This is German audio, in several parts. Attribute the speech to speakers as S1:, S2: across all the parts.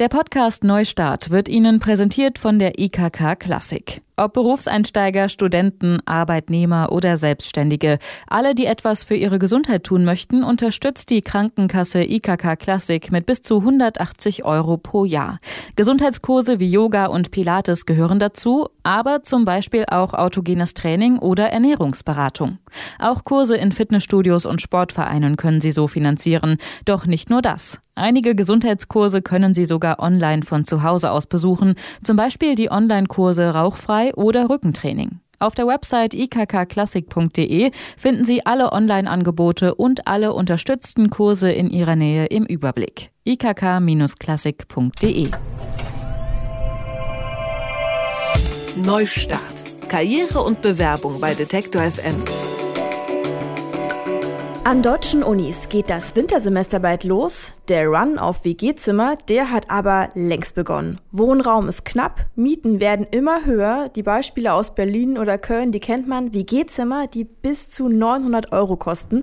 S1: Der Podcast Neustart wird Ihnen präsentiert von der IKK Klassik. Ob Berufseinsteiger, Studenten, Arbeitnehmer oder Selbstständige, alle, die etwas für ihre Gesundheit tun möchten, unterstützt die Krankenkasse IKK Classic mit bis zu 180 Euro pro Jahr. Gesundheitskurse wie Yoga und Pilates gehören dazu, aber zum Beispiel auch autogenes Training oder Ernährungsberatung. Auch Kurse in Fitnessstudios und Sportvereinen können Sie so finanzieren. Doch nicht nur das. Einige Gesundheitskurse können Sie sogar online von zu Hause aus besuchen, zum Beispiel die Online-Kurse Rauchfrei oder Rückentraining. Auf der Website ikkklassik.de finden Sie alle Online-Angebote und alle unterstützten Kurse in Ihrer Nähe im Überblick. ikk-klassik.de
S2: Neustart. Karriere und Bewerbung bei Detektor FM.
S3: An deutschen Unis geht das Wintersemester bald los. Der Run auf WG-Zimmer, der hat aber längst begonnen. Wohnraum ist knapp, Mieten werden immer höher. Die Beispiele aus Berlin oder Köln, die kennt man. WG-Zimmer, die bis zu 900 Euro kosten.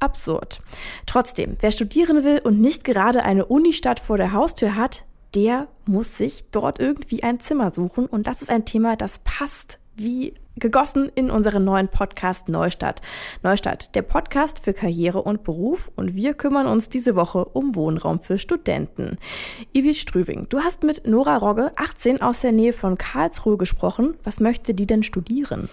S3: Absurd. Trotzdem, wer studieren will und nicht gerade eine Unistadt vor der Haustür hat, der muss sich dort irgendwie ein Zimmer suchen. Und das ist ein Thema, das passt wie gegossen in unseren neuen Podcast Neustadt. Neustadt, der Podcast für Karriere und Beruf und wir kümmern uns diese Woche um Wohnraum für Studenten. Ivi Strüving, du hast mit Nora Rogge, 18 aus der Nähe von Karlsruhe gesprochen. Was möchte die denn studieren?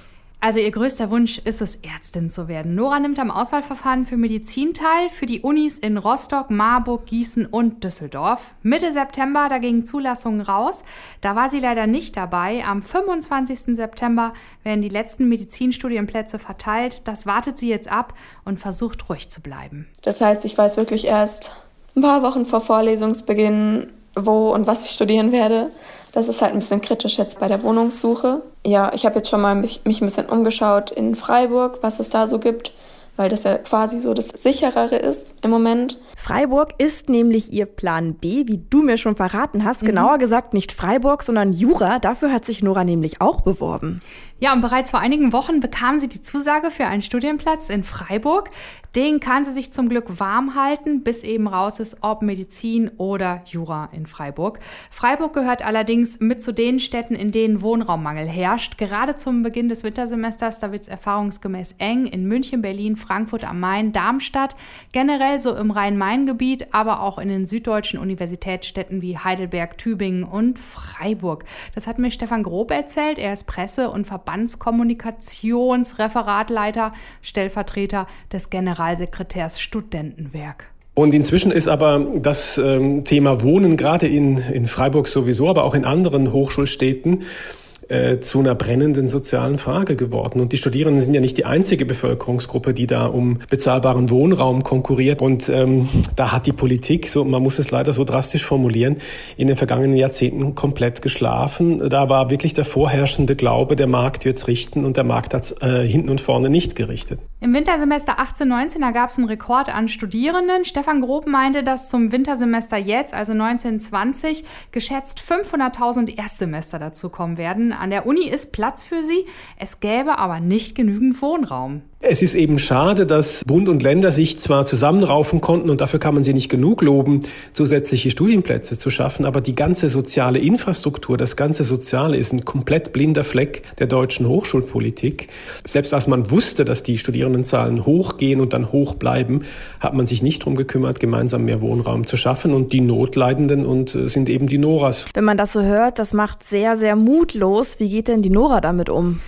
S4: Also ihr größter Wunsch ist es, Ärztin zu werden. Nora nimmt am Auswahlverfahren für Medizin teil, für die Unis in Rostock, Marburg, Gießen und Düsseldorf. Mitte September, da gingen Zulassungen raus. Da war sie leider nicht dabei. Am 25. September werden die letzten Medizinstudienplätze verteilt. Das wartet sie jetzt ab und versucht ruhig zu bleiben.
S5: Das heißt, ich weiß wirklich erst ein paar Wochen vor Vorlesungsbeginn, wo und was ich studieren werde. Das ist halt ein bisschen kritisch jetzt bei der Wohnungssuche. Ja, ich habe jetzt schon mal mich, mich ein bisschen umgeschaut in Freiburg, was es da so gibt weil das ja quasi so das sicherere ist im Moment.
S3: Freiburg ist nämlich ihr Plan B, wie du mir schon verraten hast. Mhm. Genauer gesagt nicht Freiburg, sondern Jura. Dafür hat sich Nora nämlich auch beworben.
S4: Ja, und bereits vor einigen Wochen bekam sie die Zusage für einen Studienplatz in Freiburg. Den kann sie sich zum Glück warm halten, bis eben raus ist, ob Medizin oder Jura in Freiburg. Freiburg gehört allerdings mit zu den Städten, in denen Wohnraummangel herrscht. Gerade zum Beginn des Wintersemesters, da wird es erfahrungsgemäß eng in München, Berlin, Frankfurt am Main, Darmstadt, generell so im Rhein-Main-Gebiet, aber auch in den süddeutschen Universitätsstädten wie Heidelberg, Tübingen und Freiburg. Das hat mir Stefan Grob erzählt. Er ist Presse- und Verbandskommunikationsreferatleiter, Stellvertreter des Generalsekretärs Studentenwerk.
S6: Und inzwischen ist aber das ähm, Thema Wohnen gerade in, in Freiburg sowieso, aber auch in anderen Hochschulstädten äh, zu einer brennenden sozialen Frage geworden. Und die Studierenden sind ja nicht die einzige Bevölkerungsgruppe, die da um bezahlbaren Wohnraum konkurriert. Und ähm, da hat die Politik, so man muss es leider so drastisch formulieren, in den vergangenen Jahrzehnten komplett geschlafen. Da war wirklich der vorherrschende Glaube, der Markt wird's richten und der Markt hat's äh, hinten und vorne nicht gerichtet.
S4: Im Wintersemester 18/19 da gab es einen Rekord an Studierenden. Stefan Grob meinte, dass zum Wintersemester jetzt, also 1920, geschätzt 500.000 Erstsemester dazukommen werden. An der Uni ist Platz für sie, es gäbe aber nicht genügend Wohnraum.
S6: Es ist eben schade, dass Bund und Länder sich zwar zusammenraufen konnten und dafür kann man sie nicht genug loben, zusätzliche Studienplätze zu schaffen, aber die ganze soziale Infrastruktur, das ganze Soziale ist ein komplett blinder Fleck der deutschen Hochschulpolitik. Selbst als man wusste, dass die Studierendenzahlen hochgehen und dann hoch bleiben, hat man sich nicht darum gekümmert, gemeinsam mehr Wohnraum zu schaffen und die Notleidenden und äh, sind eben die Noras.
S3: Wenn man das so hört, das macht sehr, sehr mutlos. Wie geht denn die Nora damit um?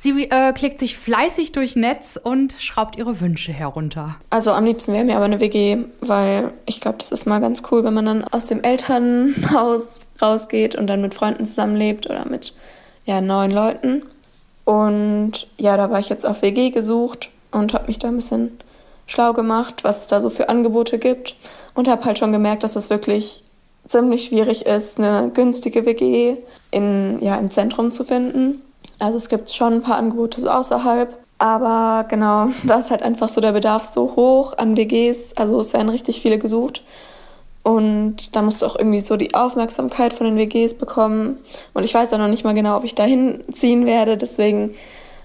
S4: Sie äh, klickt sich fleißig durch Netz und schraubt ihre Wünsche herunter.
S5: Also am liebsten wäre mir aber eine WG, weil ich glaube, das ist mal ganz cool, wenn man dann aus dem Elternhaus rausgeht und dann mit Freunden zusammenlebt oder mit ja, neuen Leuten. Und ja, da war ich jetzt auf WG gesucht und habe mich da ein bisschen schlau gemacht, was es da so für Angebote gibt und habe halt schon gemerkt, dass es wirklich ziemlich schwierig ist, eine günstige WG in, ja, im Zentrum zu finden. Also es gibt schon ein paar Angebote so außerhalb. Aber genau, da ist halt einfach so der Bedarf so hoch an WGs. Also es werden richtig viele gesucht. Und da musst du auch irgendwie so die Aufmerksamkeit von den WGs bekommen. Und ich weiß ja noch nicht mal genau, ob ich dahin ziehen werde. Deswegen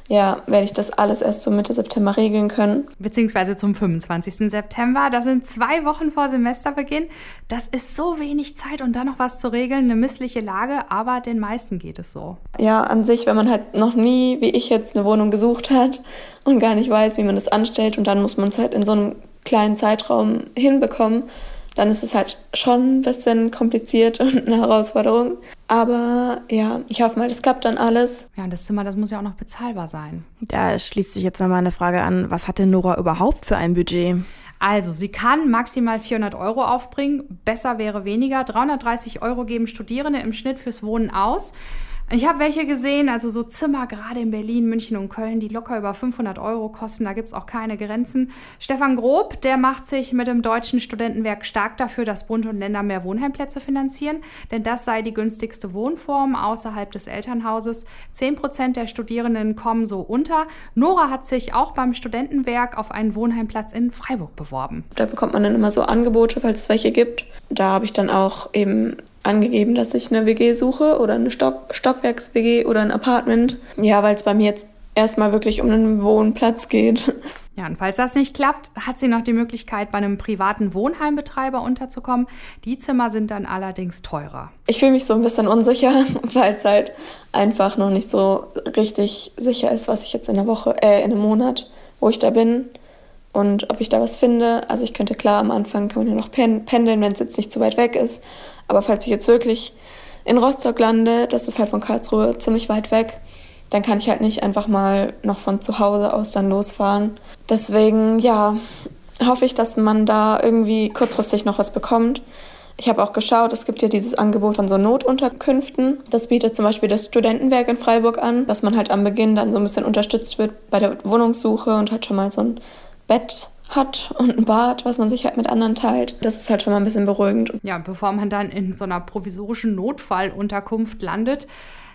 S5: ja, werde ich das alles erst so Mitte September regeln können.
S4: Beziehungsweise zum 25. September. Das sind zwei Wochen vor Semesterbeginn. Das ist so wenig Zeit und dann noch was zu regeln. Eine missliche Lage, aber den meisten geht es so.
S5: Ja, an sich, wenn man halt noch nie, wie ich jetzt, eine Wohnung gesucht hat und gar nicht weiß, wie man das anstellt und dann muss man es halt in so einem kleinen Zeitraum hinbekommen, dann ist es halt schon ein bisschen kompliziert und eine Herausforderung. Aber ja, ich hoffe mal, das klappt dann alles.
S4: Ja, und das Zimmer, das muss ja auch noch bezahlbar sein.
S3: Da schließt sich jetzt nochmal eine Frage an, was hat denn Nora überhaupt für ein Budget?
S4: Also, sie kann maximal 400 Euro aufbringen. Besser wäre weniger. 330 Euro geben Studierende im Schnitt fürs Wohnen aus. Ich habe welche gesehen, also so Zimmer gerade in Berlin, München und Köln, die locker über 500 Euro kosten. Da gibt es auch keine Grenzen. Stefan Grob, der macht sich mit dem Deutschen Studentenwerk stark dafür, dass Bund und Länder mehr Wohnheimplätze finanzieren, denn das sei die günstigste Wohnform außerhalb des Elternhauses. Zehn Prozent der Studierenden kommen so unter. Nora hat sich auch beim Studentenwerk auf einen Wohnheimplatz in Freiburg beworben.
S5: Da bekommt man dann immer so Angebote, falls es welche gibt. Da habe ich dann auch eben angegeben, dass ich eine WG suche oder eine Stock Stockwerks-WG oder ein Apartment. Ja, weil es bei mir jetzt erstmal wirklich um einen Wohnplatz geht.
S4: Ja, und falls das nicht klappt, hat sie noch die Möglichkeit, bei einem privaten Wohnheimbetreiber unterzukommen. Die Zimmer sind dann allerdings teurer.
S5: Ich fühle mich so ein bisschen unsicher, weil es halt einfach noch nicht so richtig sicher ist, was ich jetzt in der Woche, äh, in einem Monat, wo ich da bin und ob ich da was finde. Also ich könnte klar am Anfang kann man ja noch pendeln, wenn es jetzt nicht zu weit weg ist. Aber falls ich jetzt wirklich in Rostock lande, das ist halt von Karlsruhe ziemlich weit weg, dann kann ich halt nicht einfach mal noch von zu Hause aus dann losfahren. Deswegen, ja, hoffe ich, dass man da irgendwie kurzfristig noch was bekommt. Ich habe auch geschaut, es gibt ja dieses Angebot von so Notunterkünften. Das bietet zum Beispiel das Studentenwerk in Freiburg an, dass man halt am Beginn dann so ein bisschen unterstützt wird bei der Wohnungssuche und halt schon mal so ein Bett hat und ein Bad, was man sich halt mit anderen teilt. Das ist halt schon mal ein bisschen beruhigend.
S4: Ja, bevor man dann in so einer provisorischen Notfallunterkunft landet,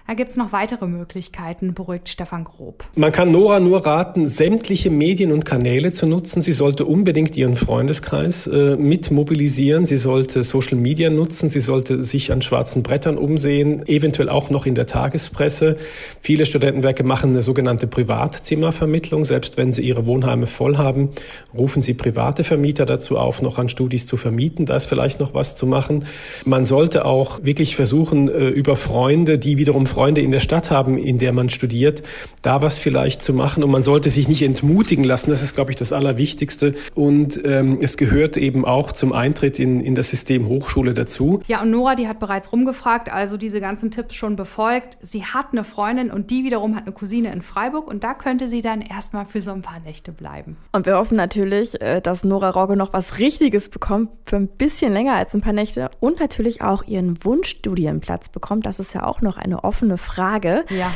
S4: da gibt es noch weitere Möglichkeiten, beruhigt Stefan Grob.
S6: Man kann Nora nur raten, sämtliche Medien und Kanäle zu nutzen. Sie sollte unbedingt ihren Freundeskreis äh, mit mobilisieren. Sie sollte Social Media nutzen. Sie sollte sich an schwarzen Brettern umsehen, eventuell auch noch in der Tagespresse. Viele Studentenwerke machen eine sogenannte Privatzimmervermittlung. Selbst wenn sie ihre Wohnheime voll haben, rufen sie private Vermieter dazu auf, noch an Studis zu vermieten. Da ist vielleicht noch was zu machen. Man sollte auch wirklich versuchen, äh, über Freunde, die wiederum in der Stadt haben, in der man studiert, da was vielleicht zu machen. Und man sollte sich nicht entmutigen lassen. Das ist, glaube ich, das Allerwichtigste. Und ähm, es gehört eben auch zum Eintritt in, in das System Hochschule dazu.
S4: Ja, und Nora, die hat bereits rumgefragt, also diese ganzen Tipps schon befolgt. Sie hat eine Freundin und die wiederum hat eine Cousine in Freiburg und da könnte sie dann erstmal für so ein paar Nächte bleiben.
S3: Und wir hoffen natürlich, äh, dass Nora Rogge noch was Richtiges bekommt für ein bisschen länger als ein paar Nächte und natürlich auch ihren Wunschstudienplatz bekommt. Das ist ja auch noch eine offene offene Frage.
S4: Ja.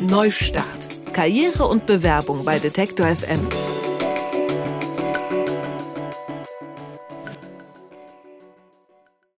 S2: Neustart. Karriere und Bewerbung bei Detektor FM.